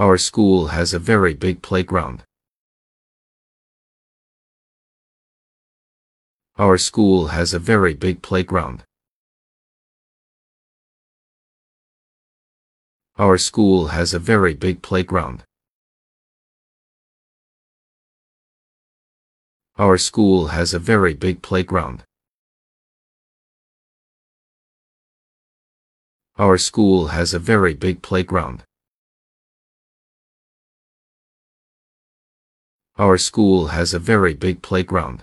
Our school has a very big playground. Our school has a very big playground. Our school has a very big playground. Our school has a very big playground. Our school has a very big playground. Our school has a very big playground.